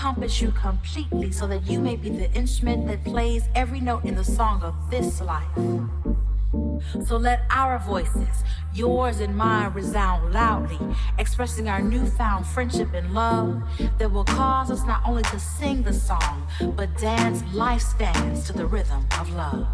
encompass you completely so that you may be the instrument that plays every note in the song of this life. So let our voices, yours and mine, resound loudly, expressing our newfound friendship and love that will cause us not only to sing the song, but dance life stands to the rhythm of love.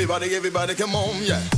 Everybody, everybody, come on, yeah.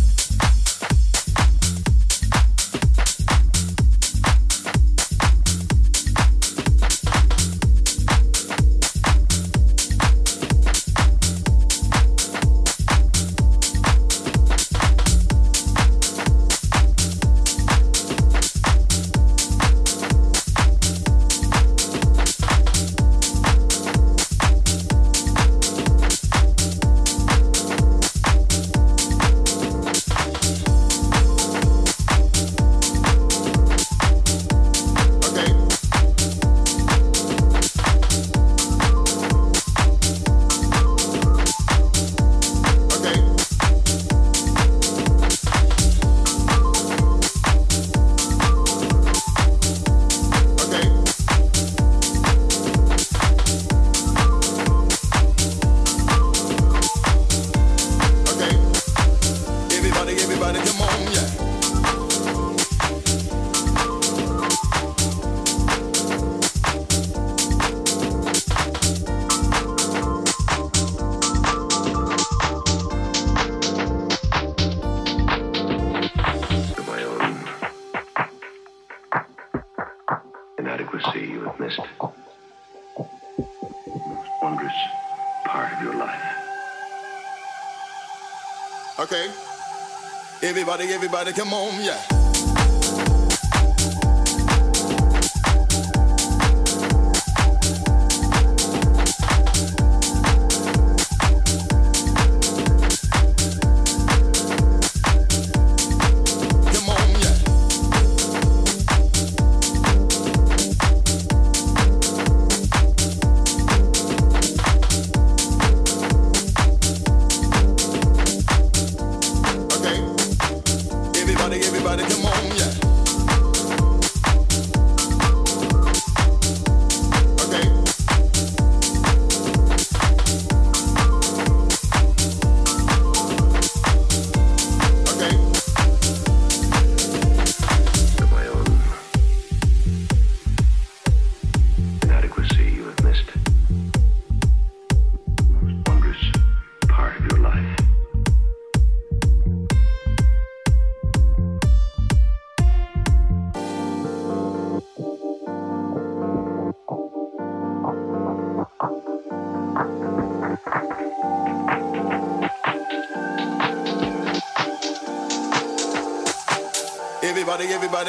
Everybody, everybody, come on, yeah.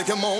Come on,